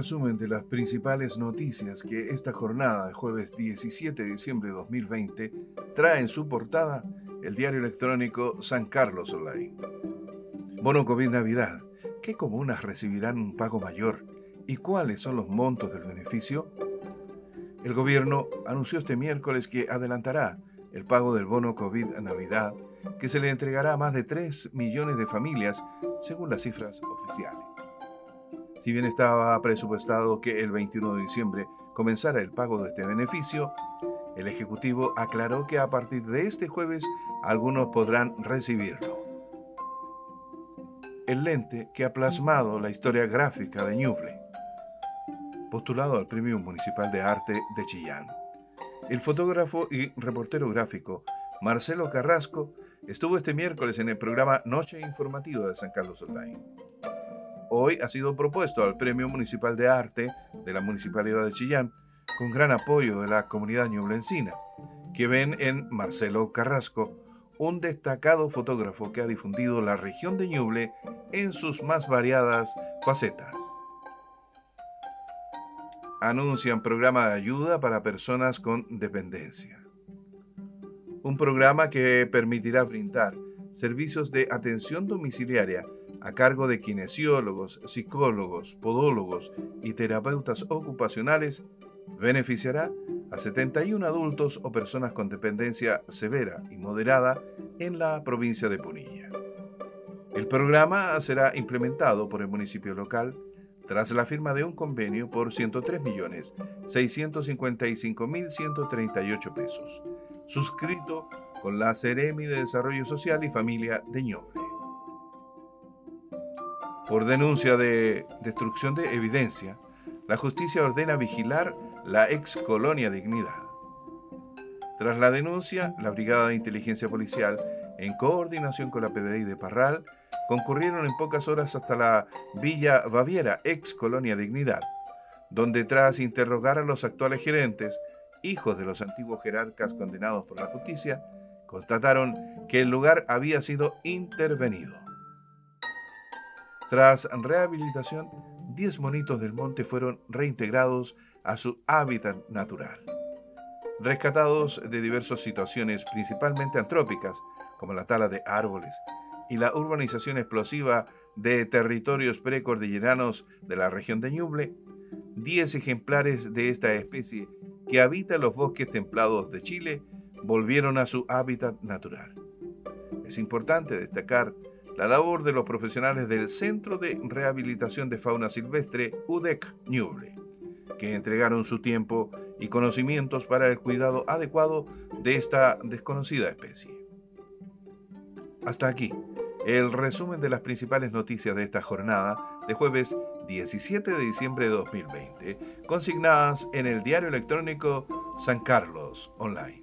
resumen de las principales noticias que esta jornada de jueves 17 de diciembre de 2020 trae en su portada el diario electrónico San Carlos Online. Bono COVID Navidad. ¿Qué comunas recibirán un pago mayor? ¿Y cuáles son los montos del beneficio? El gobierno anunció este miércoles que adelantará el pago del bono COVID Navidad, que se le entregará a más de 3 millones de familias, según las cifras oficiales. Si bien estaba presupuestado que el 21 de diciembre comenzara el pago de este beneficio, el Ejecutivo aclaró que a partir de este jueves algunos podrán recibirlo. El lente que ha plasmado la historia gráfica de Ñuble, postulado al Premio Municipal de Arte de Chillán. El fotógrafo y reportero gráfico Marcelo Carrasco estuvo este miércoles en el programa Noche Informativa de San Carlos Online hoy ha sido propuesto al Premio Municipal de Arte de la Municipalidad de Chillán, con gran apoyo de la comunidad ñublencina, que ven en Marcelo Carrasco un destacado fotógrafo que ha difundido la región de Ñuble en sus más variadas facetas. Anuncian programa de ayuda para personas con dependencia. Un programa que permitirá brindar servicios de atención domiciliaria a cargo de kinesiólogos, psicólogos, podólogos y terapeutas ocupacionales, beneficiará a 71 adultos o personas con dependencia severa y moderada en la provincia de Punilla. El programa será implementado por el municipio local tras la firma de un convenio por 103.655.138 pesos, suscrito con la Ceremi de Desarrollo Social y Familia de Ñoble por denuncia de destrucción de evidencia, la justicia ordena vigilar la ex colonia Dignidad. Tras la denuncia, la Brigada de Inteligencia Policial, en coordinación con la PDI de Parral, concurrieron en pocas horas hasta la Villa Baviera, ex colonia Dignidad, donde tras interrogar a los actuales gerentes, hijos de los antiguos jerarcas condenados por la justicia, constataron que el lugar había sido intervenido. Tras rehabilitación, 10 monitos del monte fueron reintegrados a su hábitat natural. Rescatados de diversas situaciones, principalmente antrópicas, como la tala de árboles y la urbanización explosiva de territorios precordilleranos de la región de Ñuble, 10 ejemplares de esta especie que habita los bosques templados de Chile volvieron a su hábitat natural. Es importante destacar la labor de los profesionales del Centro de Rehabilitación de Fauna Silvestre UDEC Ñuble, que entregaron su tiempo y conocimientos para el cuidado adecuado de esta desconocida especie. Hasta aquí el resumen de las principales noticias de esta jornada de jueves 17 de diciembre de 2020, consignadas en el diario electrónico San Carlos Online.